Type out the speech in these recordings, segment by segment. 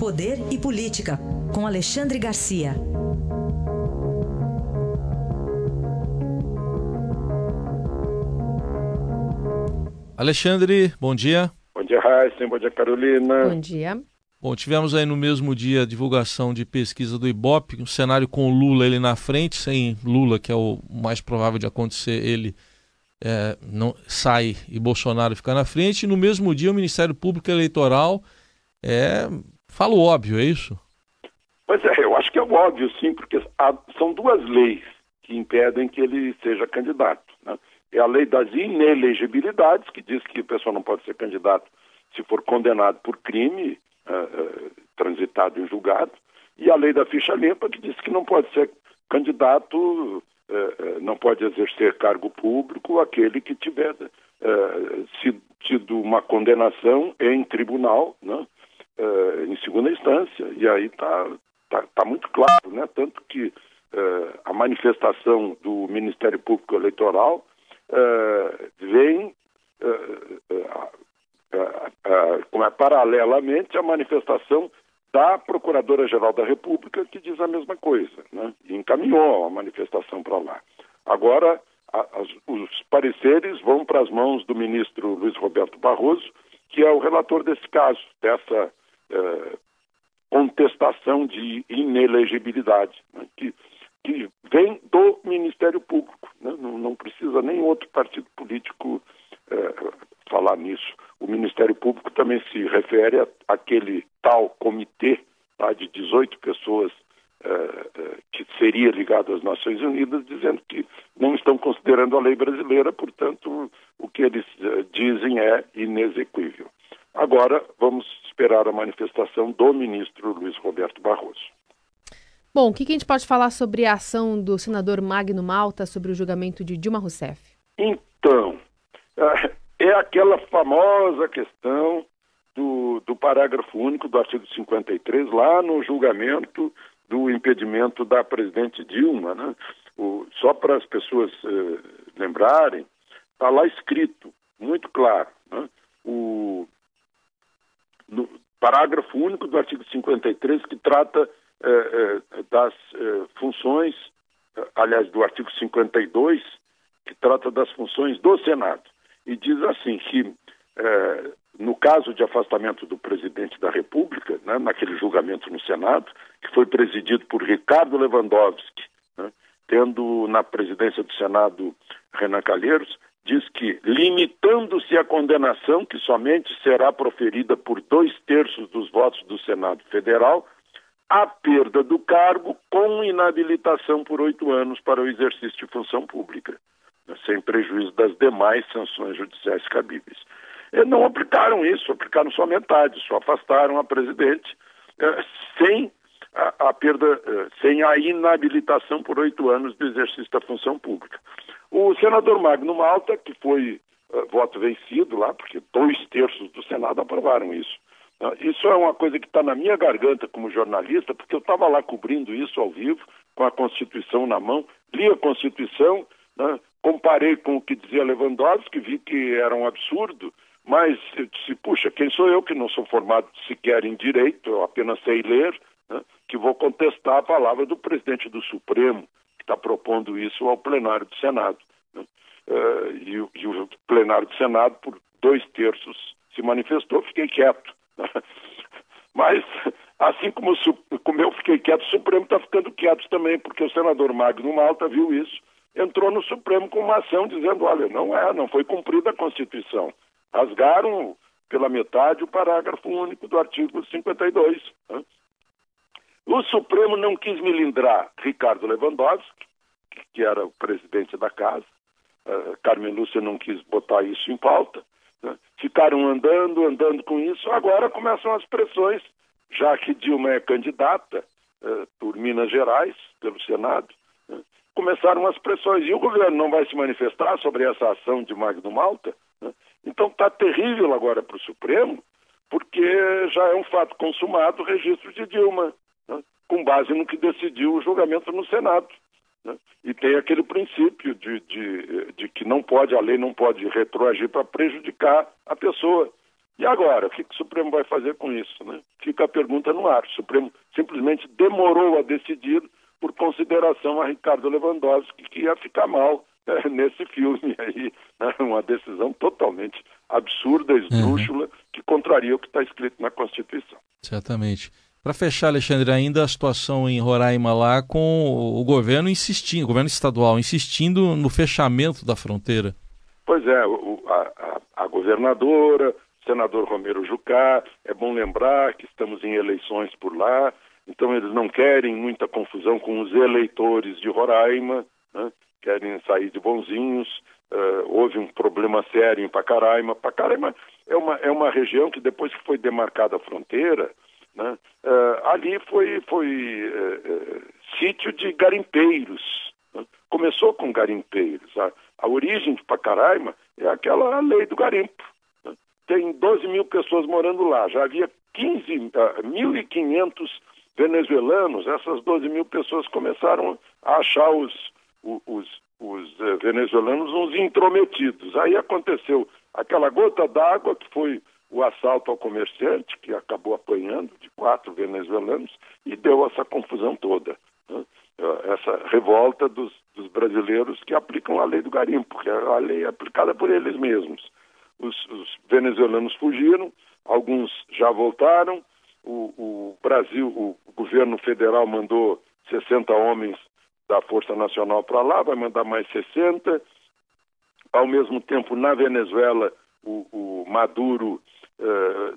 Poder e Política, com Alexandre Garcia. Alexandre, bom dia. Bom dia, Raíssa. Bom dia, Carolina. Bom dia. Bom, tivemos aí no mesmo dia a divulgação de pesquisa do Ibope, um cenário com Lula ele na frente, sem Lula, que é o mais provável de acontecer, ele é, não sai e Bolsonaro ficar na frente. E no mesmo dia o Ministério Público Eleitoral é, fala o óbvio, é isso? Pois é, eu acho que é óbvio, sim, porque há, são duas leis que impedem que ele seja candidato. Né? É a lei das inelegibilidades, que diz que a pessoa não pode ser candidato se for condenado por crime uh, uh, transitado em julgado, e a lei da ficha limpa, que diz que não pode ser candidato, uh, não pode exercer cargo público aquele que tiver tido uma condenação em tribunal, né, em segunda instância. E aí está tá, tá muito claro, né? tanto que a manifestação do Ministério Público Eleitoral uh, vem como é paralelamente a manifestação da Procuradora-Geral da República, que diz a mesma coisa, né? e encaminhou a manifestação para lá. Agora, a, os pareceres vão para as mãos do ministro Luiz Roberto Barroso, que é o relator desse caso, dessa contestação de inelegibilidade, né? que que vem do Ministério Público. Né? Não, não, precisa nem outro partido político é, falar nisso. O Ministério Público também se refere àquele tal comitê tá, de 18 pessoas é, é, que seria ligado às Nações Unidas, dizendo que não estão considerando a lei brasileira, portanto, o que eles é, dizem é inexequível. Agora, vamos esperar a manifestação do ministro Luiz Roberto Barroso. Bom, o que, que a gente pode falar sobre a ação do senador Magno Malta sobre o julgamento de Dilma Rousseff? Então, é, é aquela famosa questão do, do parágrafo único do artigo 53, lá no julgamento do impedimento da presidente Dilma. Né? O, só para as pessoas eh, lembrarem, está lá escrito, muito claro, né? o no parágrafo único do artigo 53 que trata eh, eh, das eh, funções, aliás, do artigo 52, que trata das funções do Senado. E diz assim que, no caso de afastamento do presidente da República, né, naquele julgamento no Senado, que foi presidido por Ricardo Lewandowski, né, tendo na presidência do Senado Renan Calheiros, diz que, limitando-se a condenação, que somente será proferida por dois terços dos votos do Senado Federal, a perda do cargo com inabilitação por oito anos para o exercício de função pública, sem prejuízo das demais sanções judiciais cabíveis. E não aplicaram isso, aplicaram só metade, só afastaram a presidente eh, sem a, a, perda, eh, sem a inabilitação por oito anos do exercício da função pública. O senador Magno Malta, que foi eh, voto vencido lá, porque dois terços do Senado aprovaram isso, ah, isso é uma coisa que está na minha garganta como jornalista, porque eu estava lá cobrindo isso ao vivo, com a Constituição na mão, li a Constituição, né, comparei com o que dizia Lewandowski, vi que era um absurdo, mas eu disse, puxa, quem sou eu que não sou formado sequer em direito, eu apenas sei ler, né, que vou contestar a palavra do presidente do Supremo, que está propondo isso ao plenário do Senado. Uh, e, e o plenário do Senado, por dois terços, se manifestou, fiquei quieto. Mas, assim como, como eu fiquei quieto, o Supremo está ficando quieto também, porque o senador Magno Malta viu isso, entrou no Supremo com uma ação dizendo: olha, não é, não foi cumprida a Constituição. Rasgaram pela metade o parágrafo único do artigo 52. Né? O Supremo não quis melindrar Ricardo Lewandowski, que era o presidente da casa. Uh, Carmen Lúcia não quis botar isso em pauta. Né? Ficaram andando, andando com isso, agora começam as pressões, já que Dilma é candidata uh, por Minas Gerais, pelo Senado, né? começaram as pressões. E o governo não vai se manifestar sobre essa ação de Magno Malta? Né? Então está terrível agora para o Supremo, porque já é um fato consumado o registro de Dilma, né? com base no que decidiu o julgamento no Senado. Né? E tem aquele princípio de, de, de, que não pode, a lei não pode retroagir para prejudicar a pessoa. E agora, o que, que o Supremo vai fazer com isso? Né? Fica a pergunta no ar. O Supremo simplesmente demorou a decidir por consideração a Ricardo Lewandowski, que ia ficar mal é, nesse filme aí. Né? Uma decisão totalmente absurda, esdrúxula, uhum. que contraria o que está escrito na Constituição. Certamente. Para fechar, Alexandre, ainda a situação em Roraima lá com o governo insistindo, o governo estadual insistindo no fechamento da fronteira. Pois é, o, a, a, governadora, senador Romero Jucá, é bom lembrar que estamos em eleições por lá, então eles não querem muita confusão com os eleitores de Roraima, né? querem sair de bonzinhos. Uh, houve um problema sério em Pacaraima. Pacaraima é uma, é uma região que depois que foi demarcada a fronteira, né? Uh, ali foi, foi uh, sítio de garimpeiros. Né? Começou com garimpeiros. A, a, origem de Pacaraima é aquela lei do garimpo. Né? Tem 12 mil pessoas morando lá. Já havia 15, uh, 1.500 venezuelanos. Essas 12 mil pessoas começaram a achar os, os, os venezuelanos uns intrometidos. Aí aconteceu aquela gota d'água que foi o assalto ao comerciante, que acabou apanhando de quatro venezuelanos, e deu essa confusão toda. Né? Essa revolta dos, dos, brasileiros que aplicam a lei do garimpo, porque a lei é aplicada por eles mesmos. Os, os venezuelanos fugiram, alguns já voltaram, o, o Brasil, o governo federal mandou 60 homens da Força Nacional para lá, vai mandar mais 60. Ao mesmo tempo, na Venezuela, o, o Maduro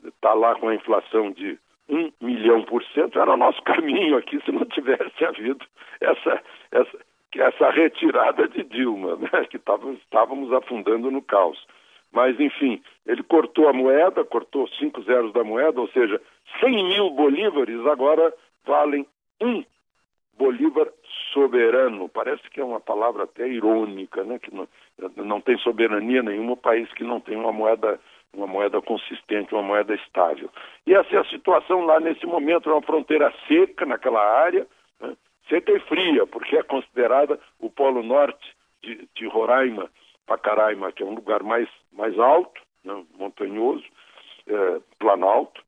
está uh, lá com a inflação de um milhão por cento, era o nosso caminho aqui se não tivesse havido essa, essa, essa retirada de Dilma, né, que tava, estávamos afundando no caos. Mas, enfim, ele cortou a moeda, cortou cinco zeros da moeda, ou seja, 100 mil bolívares agora valem um bolívar soberano. Parece que é uma palavra até irônica, né? que não, não tem soberania nenhuma país que não tem uma moeda uma moeda consistente, uma moeda estável. E essa é a situação lá nesse momento, é uma fronteira seca naquela área, né? seca e fria, porque é considerada o polo norte de, de Roraima, Pacaraima, que é um lugar mais, mais alto, né? montanhoso, é, planalto,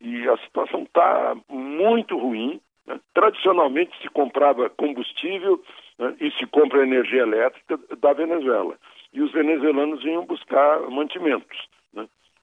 e a situação está muito ruim. Né? Tradicionalmente se comprava combustível né? e se compra energia elétrica da Venezuela. E os venezuelanos vinham buscar mantimentos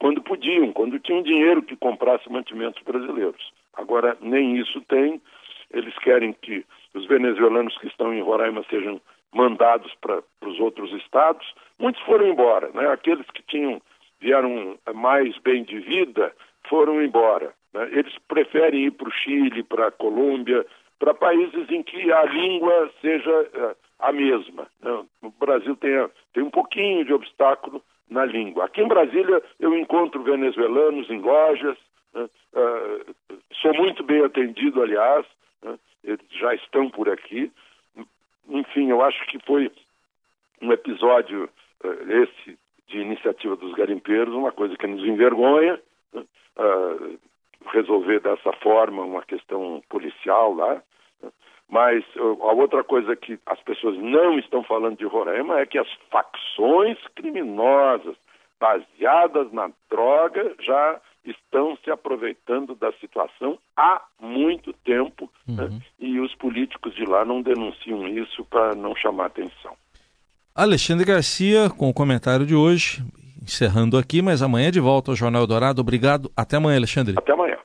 quando podiam, quando tinham dinheiro que comprasse mantimentos brasileiros. Agora, nem isso tem. Eles querem que os venezuelanos que estão em Roraima sejam mandados para os outros estados. Muitos foram embora, né? Aqueles que tinham vieram mais bem de vida foram embora. Né? Eles preferem ir para o Chile, para a Colômbia, para países em que a língua seja uh, a mesma. Né? O Brasil tem, tem um pouquinho de obstáculo na língua. Aqui em Brasília eu encontro venezuelanos em lojas, né? uh, sou muito bem atendido, aliás, né? eles já estão por aqui. Enfim, eu acho que foi um episódio, uh, esse de iniciativa dos garimpeiros, uma coisa que nos envergonha, né? uh, resolver dessa forma uma questão policial lá. Mas a outra coisa que as pessoas não estão falando de Roraima é que as facções criminosas baseadas na droga já estão se aproveitando da situação há muito tempo né? uhum. né? e os políticos de lá não denunciam isso para não chamar atenção. Alexandre Garcia com o comentário de hoje, encerrando aqui, mas amanhã de volta ao Jornal Dourado. Obrigado. Até amanhã, Alexandre. Até amanhã.